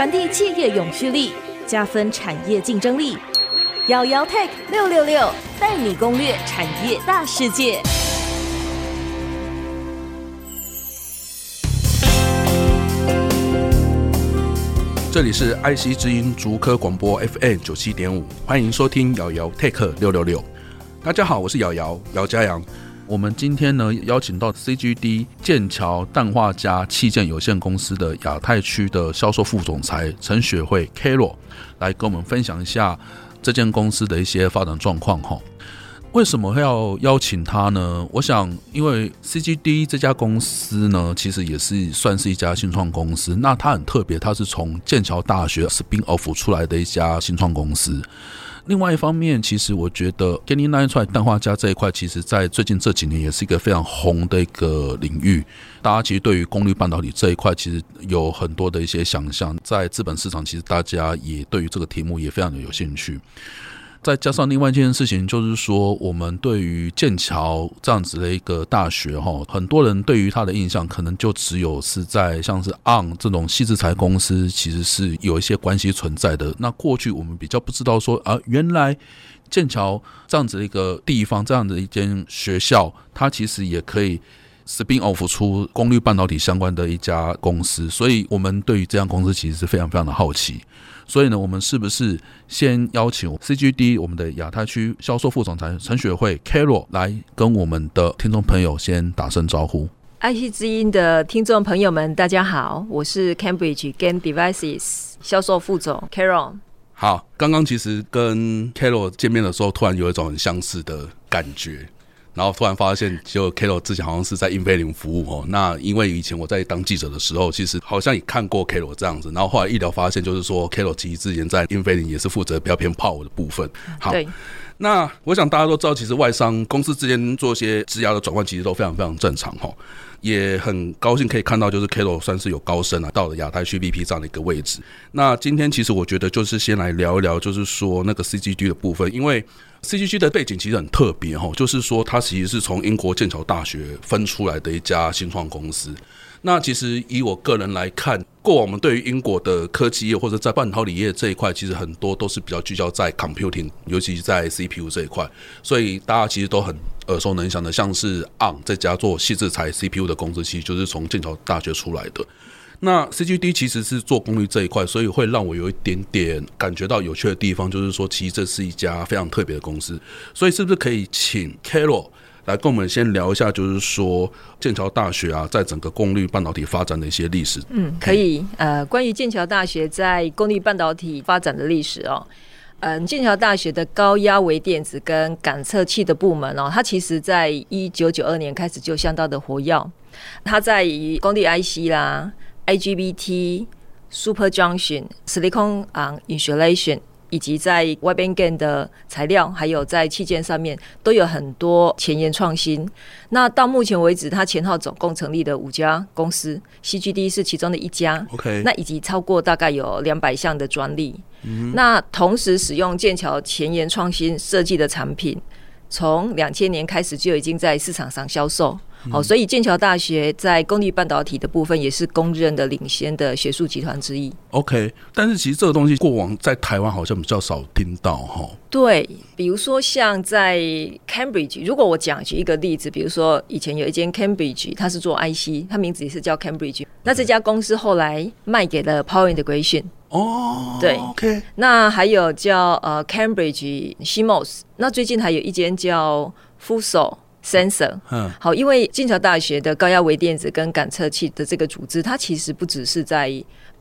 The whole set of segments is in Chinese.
传递企业永续力，加分产业竞争力。姚姚 Tech 六六六带你攻略产业大世界。这里是爱惜之音竹科广播 FM 九七点五，欢迎收听姚姚 Tech 六六六。大家好，我是姚姚姚嘉阳。我们今天呢，邀请到 CGD 剑桥氮化镓器件有限公司的亚太区的销售副总裁陈雪慧 Carol 来跟我们分享一下这间公司的一些发展状况哈。为什么要邀请他呢？我想，因为 CGD 这家公司呢，其实也是算是一家新创公司。那它很特别，它是从剑桥大学 spin off 出来的一家新创公司。另外一方面，其实我觉得，GaN 氮化镓这一块，其实在最近这几年也是一个非常红的一个领域。大家其实对于功率半导体这一块，其实有很多的一些想象。在资本市场，其实大家也对于这个题目也非常的有兴趣。再加上另外一件事情，就是说，我们对于剑桥这样子的一个大学，哈，很多人对于它的印象，可能就只有是在像是 Ang 这种矽智财公司，其实是有一些关系存在的。那过去我们比较不知道说，啊，原来剑桥这样子的一个地方，这样的一间学校，它其实也可以 spin off 出功率半导体相关的一家公司。所以，我们对于这家公司其实是非常非常的好奇。所以呢，我们是不是先邀请 CGD 我们的亚太区销售副总裁陈雪慧 Carol 来跟我们的听众朋友先打声招呼？爱惜之音的听众朋友们，大家好，我是 Cambridge Game Devices 销售副总 Carol。好，刚刚其实跟 Carol 见面的时候，突然有一种很相似的感觉。然后突然发现，就 Carol 之前好像是在英菲林服务哦。那因为以前我在当记者的时候，其实好像也看过 Carol 这样子。然后后来一聊发现，就是说 Carol 其实之前在英菲林也是负责比较偏 Power 的部分。好，那我想大家都知道，其实外商公司之间做一些质押的转换，其实都非常非常正常哈。也很高兴可以看到，就是 Carol 算是有高升啊，到了亚太区 VP 这样的一个位置。那今天其实我觉得就是先来聊一聊，就是说那个 CGD 的部分，因为 CGD 的背景其实很特别哈，就是说它其实是从英国剑桥大学分出来的一家新创公司。那其实以我个人来看，过往我们对于英国的科技业或者在半导体业这一块，其实很多都是比较聚焦在 computing，尤其是在 CPU 这一块，所以大家其实都很耳熟能详的，像是 ARM 这家做矽智财 CPU 的公司，其实就是从剑桥大学出来的。那 CGD 其实是做功率这一块，所以会让我有一点点感觉到有趣的地方，就是说，其实这是一家非常特别的公司。所以是不是可以请 Carol？来跟我们先聊一下，就是说剑桥大学啊，在整个功率半导体发展的一些历史。嗯，可以。呃，关于剑桥大学在功率半导体发展的历史哦，嗯，剑桥大学的高压微电子跟感测器的部门哦，它其实在一九九二年开始就相当的活跃。它在于功率 IC 啦、IGBT、Super Junction、Silicon on Insulation。以及在 wide bandgap 的材料，还有在器件上面都有很多前沿创新。那到目前为止，它前后总共成立的五家公司，CGD 是其中的一家。OK，那以及超过大概有两百项的专利。嗯。那同时使用剑桥前沿创新设计的产品，从两千年开始就已经在市场上销售。好，所以剑桥大学在功率半导体的部分也是公认的领先的学术集团之一。OK，但是其实这个东西过往在台湾好像比较少听到哈。对，比如说像在 Cambridge，如果我讲举一个例子，比如说以前有一间 Cambridge，它是做 IC，它名字也是叫 Cambridge，那这家公司后来卖给了 Power Integration。哦，对，OK。那还有叫呃 Cambridge CMOS，那最近还有一间叫 Fuso。Sensor，嗯，好，因为剑桥大学的高压微电子跟感测器的这个组织，它其实不只是在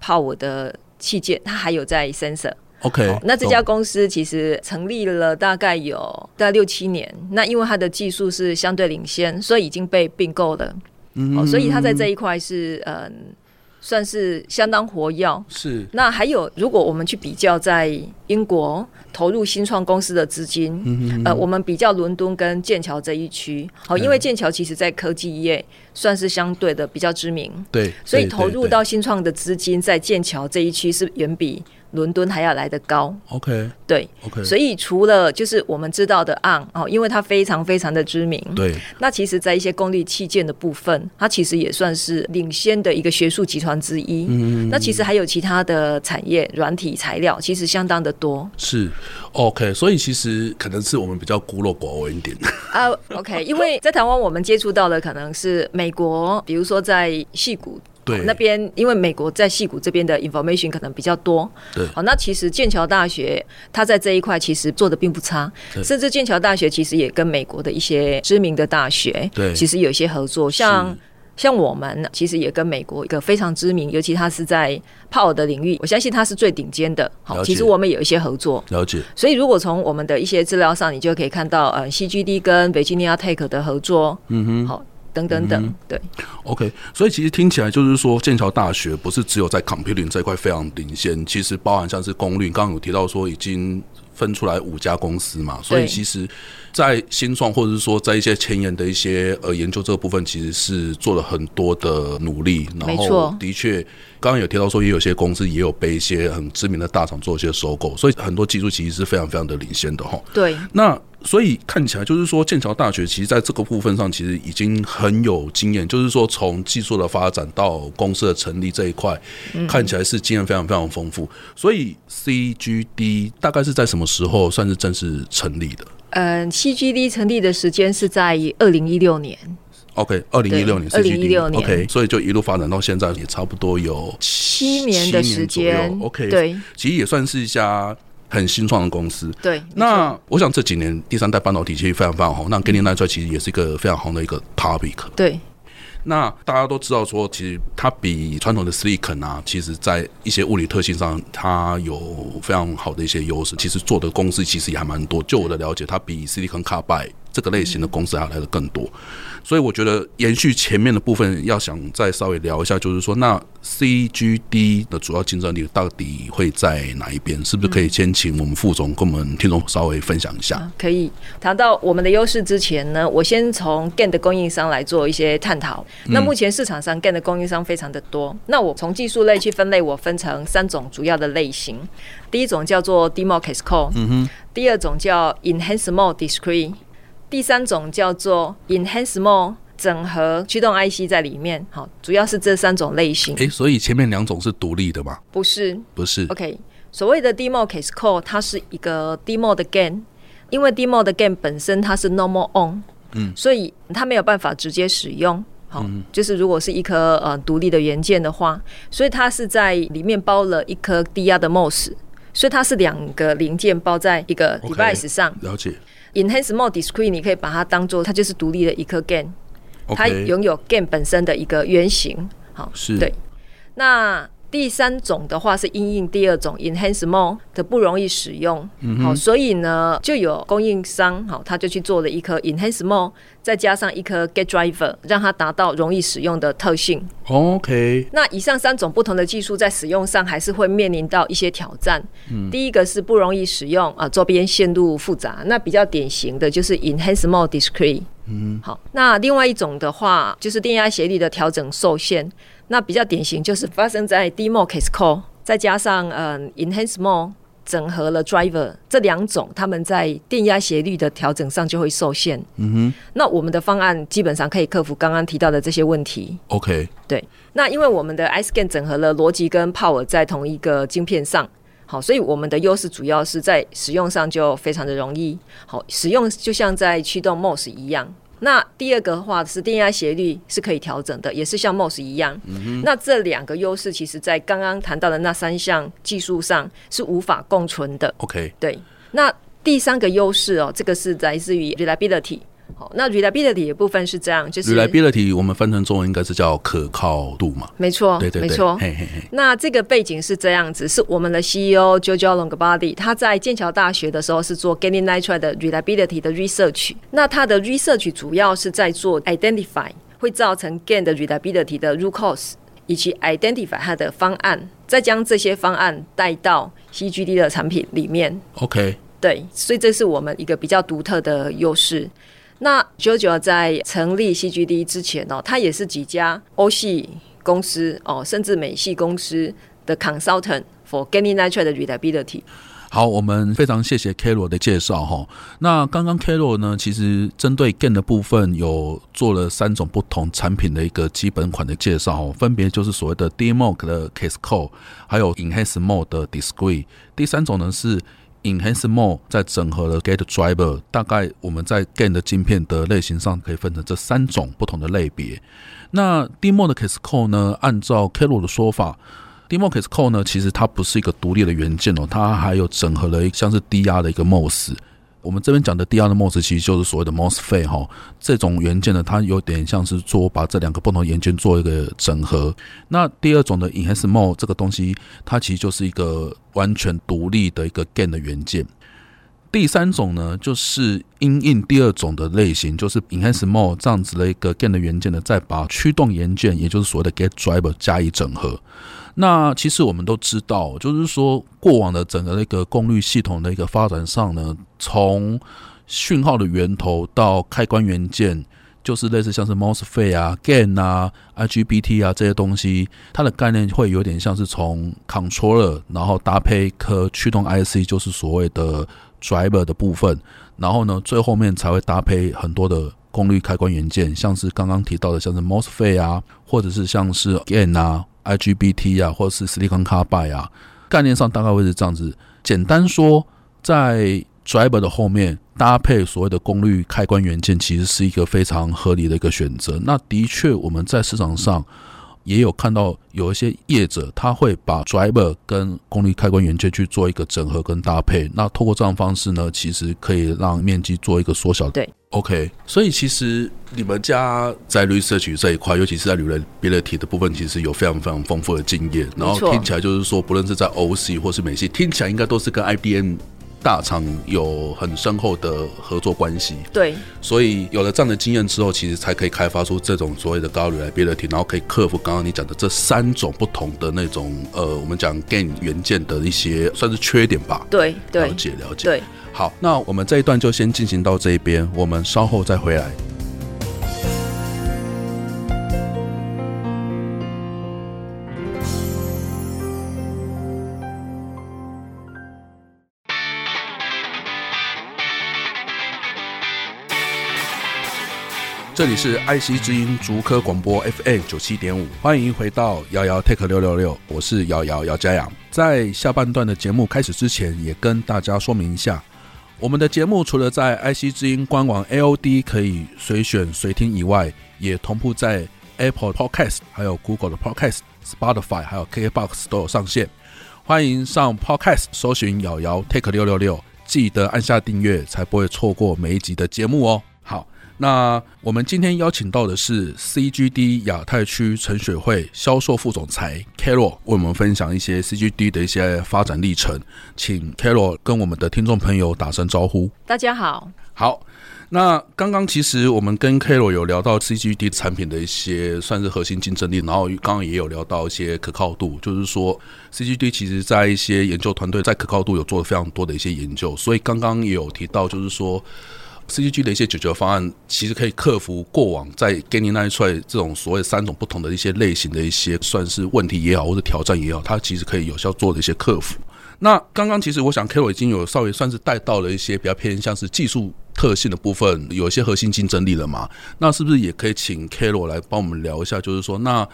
Power 的器件，它还有在 Sensor。OK，那这家公司其实成立了大概有大概六七年，那因为它的技术是相对领先，所以已经被并购了。嗯，所以它在这一块是嗯。算是相当活跃。是。那还有，如果我们去比较在英国投入新创公司的资金，嗯嗯，呃，我们比较伦敦跟剑桥这一区，好，因为剑桥其实在科技业算是相对的比较知名，对，所以投入到新创的资金在剑桥这一区是远比伦敦还要来得高。OK，对，OK。所以除了就是我们知道的 On 哦，因为它非常非常的知名。对。那其实，在一些功率器件的部分，它其实也算是领先的一个学术集团之一。嗯。那其实还有其他的产业，软体材料其实相当的多。是，OK。所以其实可能是我们比较孤陋寡闻一点。啊、uh,，OK。因为在台湾，我们接触到的可能是美国，比如说在戏谷。对，那边因为美国在戏谷这边的 information 可能比较多，对，好，那其实剑桥大学它在这一块其实做的并不差，甚至剑桥大学其实也跟美国的一些知名的大学，对，其实有一些合作，像像我们其实也跟美国一个非常知名，尤其它是在 Power 的领域，我相信它是最顶尖的，好，其实我们有一些合作，了解，所以如果从我们的一些资料上，你就可以看到，呃，CGD 跟 Virginia Tech 的合作，嗯哼，好。等等等，嗯、对，OK，所以其实听起来就是说，剑桥大学不是只有在 computing 这一块非常领先，其实包含像是功率，刚刚有提到说已经分出来五家公司嘛，所以其实，在新创或者是说在一些前沿的一些呃研究这个部分，其实是做了很多的努力，然后的确。刚刚有提到说，也有些公司也有被一些很知名的大厂做一些收购，所以很多技术其实是非常非常的领先的哈。对，那所以看起来就是说，剑桥大学其实在这个部分上其实已经很有经验，就是说从技术的发展到公司的成立这一块，看起来是经验非常非常丰富。所以 CGD 大概是在什么时候算是正式成立的？嗯，CGD 成立的时间是在二零一六年。OK，二零一六年，二零一六年，OK，所以就一路发展到现在，也差不多有七年的时间。OK，对，其实也算是一家很新创的公司。对，那我想这几年第三代半导体其实非常非常红，那 Gallium Nitride 其实也是一个非常红的一个 topic。对，那大家都知道说，其实它比传统的 Silicon 啊，其实在一些物理特性上，它有非常好的一些优势。其实做的公司其实也还蛮多。就我的了解，它比 Silicon Carbide 这个类型的公司还来的更多。所以我觉得延续前面的部分，要想再稍微聊一下，就是说，那 CGD 的主要竞争力到底会在哪一边？是不是可以先请我们副总跟我们听众稍微分享一下？可以谈到我们的优势之前呢，我先从 GaN 的供应商来做一些探讨。那目前市场上 GaN 的供应商非常的多，那我从技术类去分类，我分成三种主要的类型。第一种叫做 DMOS Cascode，嗯哼，第二种叫 Enhanced Mode Discrete。第三种叫做 Enhanced Mode 整合驱动 IC 在里面，好，主要是这三种类型。诶、欸，所以前面两种是独立的吗？不是，不是。OK，所谓的 demo case core，它是一个 DMOS 的 GaN，因为 DMOS 的 GaN 本身它是 Normal On，嗯，所以它没有办法直接使用。好，嗯、就是如果是一颗呃独立的元件的话，所以它是在里面包了一颗低压的 MOS，所以它是两个零件包在一个 device 上。Okay, 了解。Enhanced Mode Discrete，你可以把它当做它就是独立的一颗 GaN，它拥有 GaN 本身的一个原型。好，是对。那第三种的话是因应第二种 Enhanced Mode 的不容易使用，嗯、好，所以呢就有供应商好，他就去做了一颗 Enhanced Mode，再加上一颗 Gate Driver，让它达到容易使用的特性。OK。那以上三种不同的技术在使用上还是会面临到一些挑战。嗯，第一个是不容易使用啊，周边线路复杂。那比较典型的就是 Enhanced Mode Discrete。嗯，好。那另外一种的话就是电压协力的调整受限。那比较典型就是发生在 DMOS Cascode，再加上嗯 Enhanced Mode 整合了 Driver 这两种，他们在电压斜率的调整上就会受限。嗯哼，那我们的方案基本上可以克服刚刚提到的这些问题。OK，对。那因为我们的 iSCAN 整合了逻辑跟 Power 在同一个晶片上，好，所以我们的优势主要是在使用上就非常的容易。好，使用就像在驱动 MOS 一样。那第二个的话是电压斜率是可以调整的，也是像 MOS 一样。嗯、那这两个优势，其实在刚刚谈到的那三项技术上是无法共存的。OK，对。那第三个优势哦，这个是来自于 reliability。好，那 reliability 的部分是这样，就是 reliability 我们翻成中文应该是叫可靠度嘛？没错，对对对，没错。嘿嘿嘿。那这个背景是这样子，是我们的 CEO Giorgio Longobardi，他在剑桥大学的时候是做 Gallium Nitride 的 reliability 的 research。那他的 research 主要是在做 identify 会造成 gain 的 reliability 的 root cause，以及 identify 它的方案，再将这些方案带到 CGD 的产品里面。OK，对，所以这是我们一个比较独特的优势。那 JoJo 在成立 CGD 之前哦，他也是几家欧系公司哦，甚至美系公司的 consultant for gallium nitride reliability。好，我们非常谢谢 Carol 的介绍哈。那刚刚 Carol 呢，其实针对 GaN 的部分有做了三种不同产品的一个基本款的介绍，分别就是所谓的 DMOS 的 Case Core，还有 Enhance Mode 的 Discrete。第三种呢是 Enhance Mode 在整合了 Gate Driver。大概我们在 Gain 的晶片的类型上可以分成这三种不同的类别。那 DMO 的 Case Code 呢，按照 Carol 的说法。Demo Case Code 呢，其实它不是一个独立的元件哦，它还有整合了一像是低压的一个 MOS。我们这边讲的第二的 MOS，其实就是所谓的 MOSFET 哈。这种元件呢，它有点像是做把这两个不同元件做一个整合。那第二种的 Enhanced Mode 这个东西，它其实就是一个完全独立的一个 gain 的元件。第三种呢，就是因应第二种的类型，就是 Enhanced Mode 这样子的一个 gain 的元件呢，再把驱动元件，也就是所谓的 Gate Driver 加以整合。那其实我们都知道，就是说过往的整个那个功率系统的一个发展上呢，从讯号的源头到开关元件，就是类似像是 MOSFET 啊、GaN 啊、IGBT 啊这些东西，它的概念会有点像是从 controller，然后搭配一颗驱动 IC，就是所谓的 driver 的部分，然后呢，最后面才会搭配很多的功率开关元件，像是刚刚提到的，像是 MOSFET 啊，或者是像是 GaN 啊。IGBT 啊，或者是 Silicon Carbide 啊，概念上大概会是这样子。简单说，在 Driver 的后面搭配所谓的功率开关元件，其实是一个非常合理的一个选择。那的确，我们在市场上也有看到有一些业者，他会把 Driver 跟功率开关元件去做一个整合跟搭配。那透过这样方式呢，其实可以让面积做一个缩小。对。OK，所以其实你们家在 research 这一块，尤其是在 reliability 的部分，其实有非常非常丰富的经验。然后听起来就是说，不论是在 OC 或是美系，听起来应该都是跟 IDM 大厂有很深厚的合作关系。对，所以有了这样的经验之后，其实才可以开发出这种所谓的高 reliability，然后可以克服刚刚你讲的这三种不同的那种呃，我们讲 GaN 元件的一些算是缺点吧。对，对，了解了解。对。好，那我们这一段就先进行到这一边，我们稍后再回来。这里是爱惜之音竹科广播 FM 九七点五，欢迎回到瑶瑶 Tech 六六六，我是瑶瑶姚佳阳。在下半段的节目开始之前，也跟大家说明一下。我们的节目除了在爱惜之音官网 AOD 可以随选随听以外，也同步在 Apple Podcast、还有 Google 的 Podcast、Spotify 还有 KKBox 都有上线。欢迎上 Podcast 搜寻“瑶瑶 Take 六六六”，记得按下订阅，才不会错过每一集的节目哦。那我们今天邀请到的是 CGD 亚太区陈雪慧销售副总裁 Carol，为我们分享一些 CGD 的一些发展历程，请 Carol 跟我们的听众朋友打声招呼。大家好，好。那刚刚其实我们跟 Carol 有聊到 CGD 产品的一些算是核心竞争力，然后刚刚也有聊到一些可靠度，就是说 CGD 其实在一些研究团队在可靠度有做了非常多的一些研究，所以刚刚也有提到，就是说。CGD 的一些解决方案，其实可以克服过往在 gallium nitride 这种所谓三种不同的一些类型的一些算是问题也好，或者挑战也好，它其实可以有效做的一些克服。那刚刚其实我想 k a r o 已经有稍微算是带到了一些比较偏向是技术特性的部分，有一些核心竞争力了嘛？那是不是也可以请 k a r o 来帮我们聊一下？就是说，那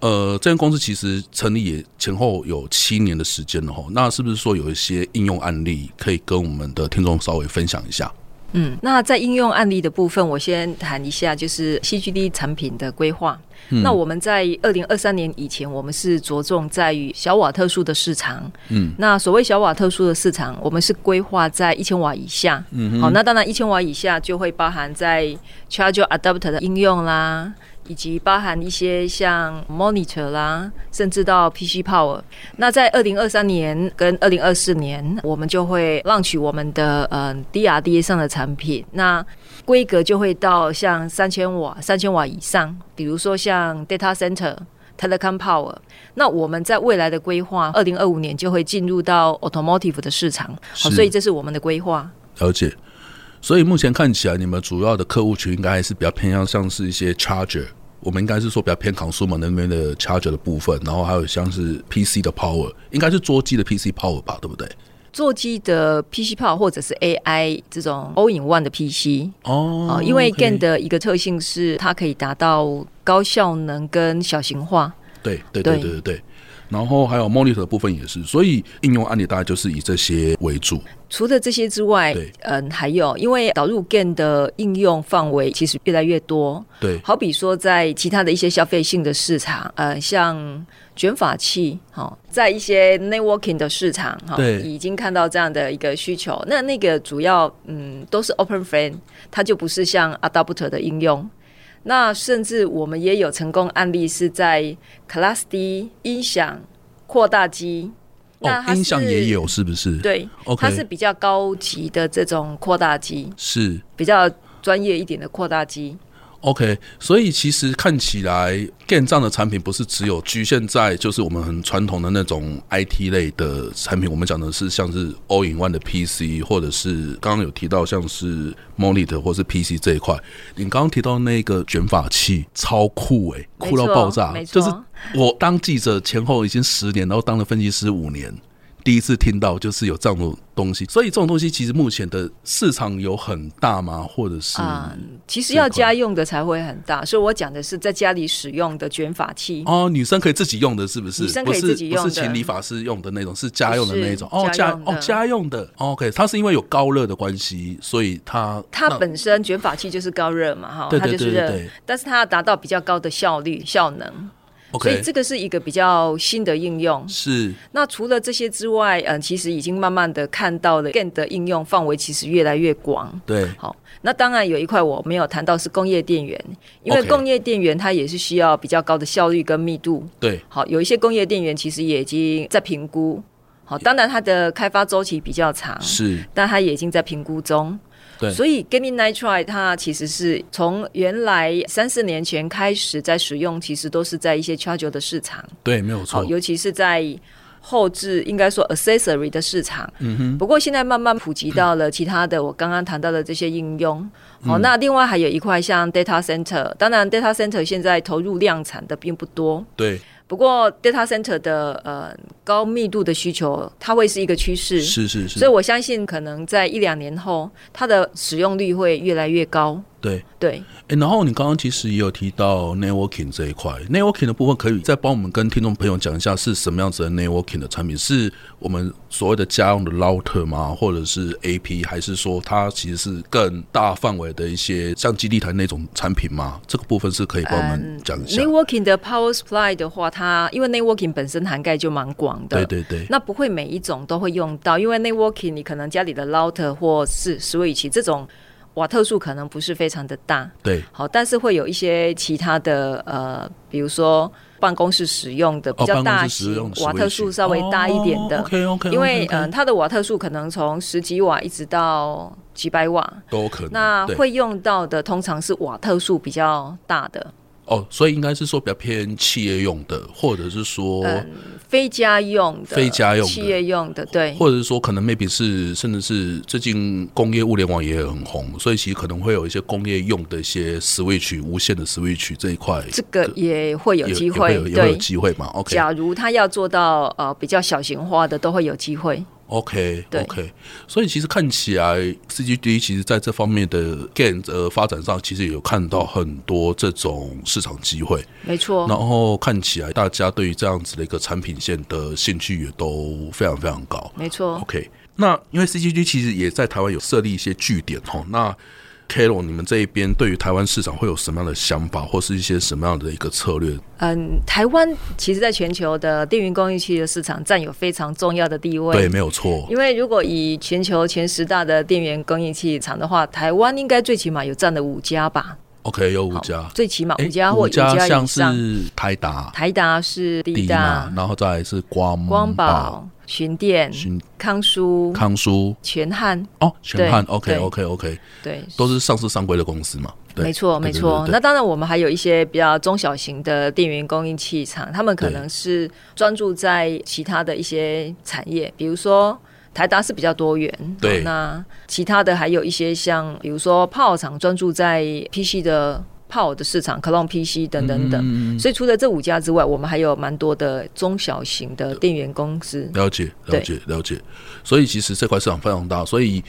呃，这间公司其实成立也前后有七年的时间了哈，那是不是说有一些应用案例可以跟我们的听众稍微分享一下？嗯，那在应用案例的部分，我先谈一下，就是 CGD 产品的规划。嗯、那我们在二零二三年以前，我们是着重在于小瓦特数的市场。嗯，那所谓小瓦特数的市场，我们是规划在一千瓦以下。嗯，好，那当然一千瓦以下就会包含在 Charger Adapter 的应用啦。以及包含一些像 monitor 啦，甚至到 PC Power。那在二零二三年跟二零二四年，我们就会 launch 我们的嗯 DRDA 上的产品。那规格就会到像三千瓦、三千瓦以上，比如说像 Data Center、Telecom Power。那我们在未来的规划，二零二五年就会进入到 Automotive 的市场。好，所以这是我们的规划。了解。所以目前看起来，你们主要的客户群应该还是比较偏向像是一些 Charger。我们应该是说比较偏 consumer 那边的 charger 的部分，然后还有像是 PC 的 power，应该是桌机的 PC power 吧，对不对？座机的 PC Power 或者是 AI 这种 All in One 的 PC 哦、呃，因为 GaN 的一个特性是它可以达到高效能跟小型化。对对对对对对。然后还有 Monitor 的部分也是，所以应用案例大概就是以这些为主。除了这些之外，嗯，还有因为导入 GaN 的应用范围其实越来越多。对，好比说在其他的一些消费性的市场，呃，像卷发器，哈、哦，在一些 Networking 的市场，哈、哦，已经看到这样的一个需求。那那个主要，嗯，都是 Open Frame，它就不是像 Adapter 的应用。那甚至我们也有成功案例是在 Class D 音响扩大机。哦，音响也有是不是？对它是比较高级的这种扩大机，是比较专业一点的扩大机。OK，所以其实看起来 GaN 这样的产品不是只有局限在就是我们很传统的那种 IT 类的产品，我们讲的是像是 All in One 的 PC，或者是刚刚有提到像是 Monitor 或是 PC 这一块。你刚刚提到那个卷发器超酷诶、欸，酷到爆炸，就是我当记者前后已经十年，然后当了分析师五年。第一次听到就是有这样的东西，所以这种东西其实目前的市场有很大吗？或者是啊、嗯，其实要家用的才会很大，所以我讲的是在家里使用的卷发器哦，女生可以自己用的，是不是？女生可以自己用的，不是请理发师用的那种，是家用的那种哦，家哦家用的。OK，它是因为有高热的关系，所以它它本身卷发器就是高热嘛，哈，它就是热，但是它要达到比较高的效率效能。所以这个是一个比较新的应用。是。那除了这些之外，嗯，其实已经慢慢的看到了 GaN 的应用范围其实越来越广。对。好，那当然有一块我没有谈到是工业电源，因为工业电源它也是需要比较高的效率跟密度。对。好，有一些工业电源其实也已经在评估。好，当然它的开发周期比较长。是。但它也已经在评估中。所以 Gaming Nitride 它其实是从原来三四年前开始在使用，其实都是在一些 charger 的市场。对，没有错。尤其是在后置，应该说 accessory 的市场。嗯哼。不过现在慢慢普及到了其他的，我刚刚谈到的这些应用。好，那另外还有一块像 data center，当然 data center 现在投入量产的并不多。对。不过，data center 的呃高密度的需求，它会是一个趋势。是是是。所以我相信，可能在一两年后，它的使用率会越来越高。对对，哎，然后你刚刚其实也有提到 networking 这一块，networking 的部分可以再帮我们跟听众朋友讲一下是什么样子的 networking 的产品？是我们所谓的家用的 router 吗？或者是 AP，还是说它其实是更大范围的一些像基地台那种产品吗？这个部分是可以帮我们讲一下。Um, networking 的 power supply 的话，它因为 networking 本身涵盖就蛮广的，对对对，那不会每一种都会用到，因为 networking 你可能家里的 router 或是 switch 这种。瓦特数可能不是非常的大，对，好，但是会有一些其他的呃，比如说办公室使用的比较大型，哦、瓦特数稍微大一点的，哦、OK OK，因为嗯、呃，它的瓦特数可能从十几瓦一直到几百瓦。都可能，那会用到的通常是瓦特数比较大的。哦，所以应该是说比较偏企业用的，或者是说、嗯、非家用的、非家用的、企业用的，对，或者是说可能 maybe 是甚至是最近工业物联网也很红，所以其实可能会有一些工业用的一些 switch 无线的 switch 这一块，这个也会有机会，也会有机会嘛？OK，假如他要做到呃比较小型化的，都会有机会。OK OK，所以其实看起来 CGD 其实在这方面的 GaN 呃发展上，其实也有看到很多这种市场机会。没错。然后看起来大家对于这样子的一个产品线的兴趣也都非常非常高。没错。OK，那因为 CGD 其实也在台湾有设立一些据点哦，那。Carol，你们这一边对于台湾市场会有什么样的想法，或是一些什么样的一个策略？嗯，台湾其实在全球的电源供应器的市场占有非常重要的地位。对，没有错。因为如果以全球前十大的电源供应器厂的话，台湾应该最起码有占了五家吧？OK，有五家，最起码五家或五家以上。像是台达，台达是第一大，然后再是光光宝。群电、康舒、康舒、全汉。哦，全汉，OK OK OK，对，都是上市上柜的公司嘛。没错没错。那当然，我们还有一些比较中小型的电源供应器厂，他们可能是专注在其他的一些产业，比如说台达是比较多元。对，那其他的还有一些像，比如说炮厂专注在 PC 的 Power 的市场，Clone PC 等等等。所以除了这五家之外，我们还有蛮多的中小型的电源公司。了解，了解，了解。所以其实这块市场非常大，所以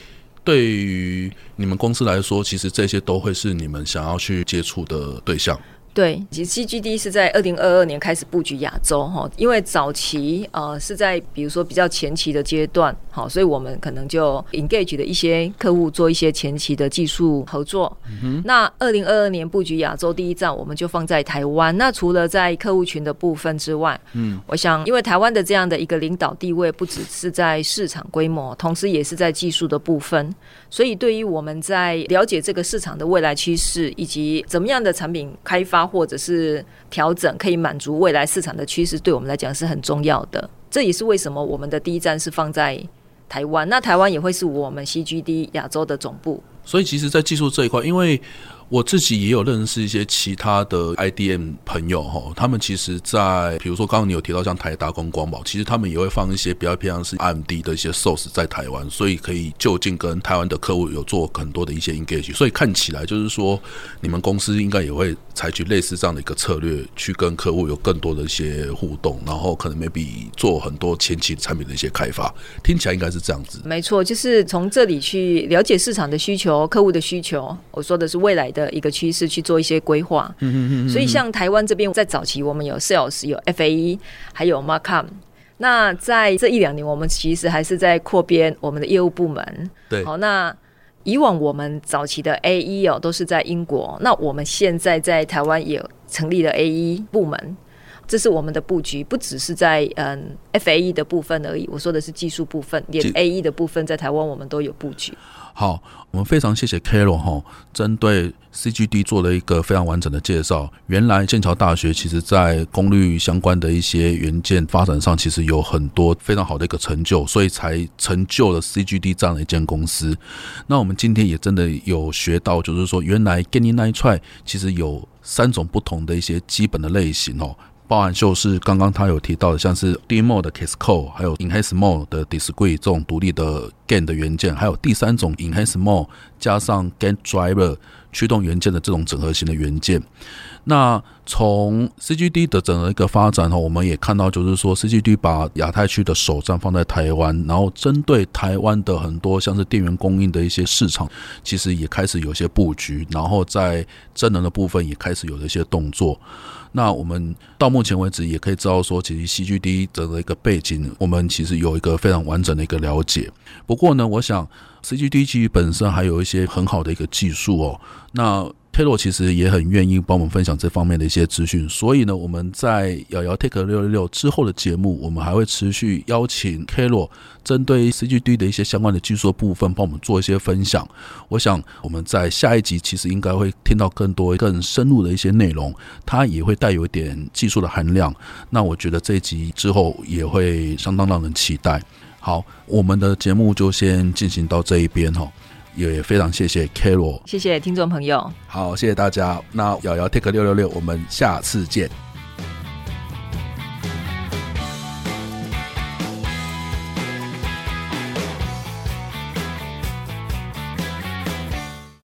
对于你们公司来说，其实这些都会是你们想要去接触的对象。对，其实 CGD 是在二零二二年开始布局亚洲哈，因为早期呃是在比如说比较前期的阶段，好，所以我们可能就 engage 的一些客户做一些前期的技术合作。嗯哼。那二零二二年布局亚洲第一站，我们就放在台湾。那除了在客户群的部分之外，嗯，我想因为台湾的这样的一个领导地位，不只是在市场规模，同时也是在技术的部分。所以对于我们在了解这个市场的未来趋势，以及怎么样的产品开发，或者是调整，可以满足未来市场的趋势，对我们来讲是很重要的。这也是为什么我们的第一站是放在台湾，那台湾也会是我们 CGD 亚洲的总部。所以，其实，在技术这一块，因为我自己也有认识一些其他的 IDM 朋友哈，他们其实，在比如说刚刚你有提到像台达跟光宝，其实他们也会放一些比较偏向是 AMD 的一些 source 在台湾，所以可以就近跟台湾的客户有做很多的一些 engage。所以看起来就是说，你们公司应该也会采取类似这样的一个策略，去跟客户有更多的一些互动，然后可能 maybe 做很多前期产品的一些开发。听起来应该是这样子。没错，就是从这里去了解市场的需求、客户的需求。我说的是未来的。的一个趋势去做一些规划，嗯嗯嗯所以像台湾这边在早期，我们有 Sales，有 FAE，还有 Markom。那在这一两年，我们其实还是在扩编我们的业务部门。对，好，那以往我们早期的 AE 哦，都是在英国。那我们现在在台湾也成立了 AE 部门，这是我们的布局，不只是在嗯 FAE 的部分而已。我说的是技术部分，连 AE 的部分在台湾我们都有布局。好，我们非常谢谢 Carol 哈，针对 CGD 做了一个非常完整的介绍。原来剑桥大学其实在功率相关的一些元件发展上，其实有很多非常好的一个成就，所以才成就了 CGD 这样的一间公司。那我们今天也真的有学到，就是说原来 gallium nitride 其实有三种不同的一些基本的类型哦。包含就是刚刚他有提到的，像是 demo 的 Cascode，还有 enhance Mode 的 disgree 这种独立的 Gain 的元件，还有第三种 enhance Mode 加上 Gain Driver 驱动元件的这种整合型的元件。那从 CGD 的整个一个发展哈，我们也看到，就是说 CGD 把亚太区的首站放在台湾，然后针对台湾的很多像是电源供应的一些市场，其实也开始有些布局，然后在真能的部分也开始有了一些动作。那我们到目前为止也可以知道说，其实 CGD 整个一个背景，我们其实有一个非常完整的一个了解。不过呢，我想 CGD 其实本身还有一些很好的一个技术哦。那 Carol 其实也很愿意帮我们分享这方面的一些资讯，所以呢，我们在瑶瑶 Take 六六六之后的节目，我们还会持续邀请 Carol 针对 CGD 的一些相关的技术部分，帮我们做一些分享。我想我们在下一集其实应该会听到更多更深入的一些内容，它也会带有一点技术的含量。那我觉得这一集之后也会相当让人期待。好，我们的节目就先进行到这一边哈。也非常谢谢 Carol，谢谢听众朋友，好，谢谢大家。那瑶瑶 Take 六六六，我们下次见。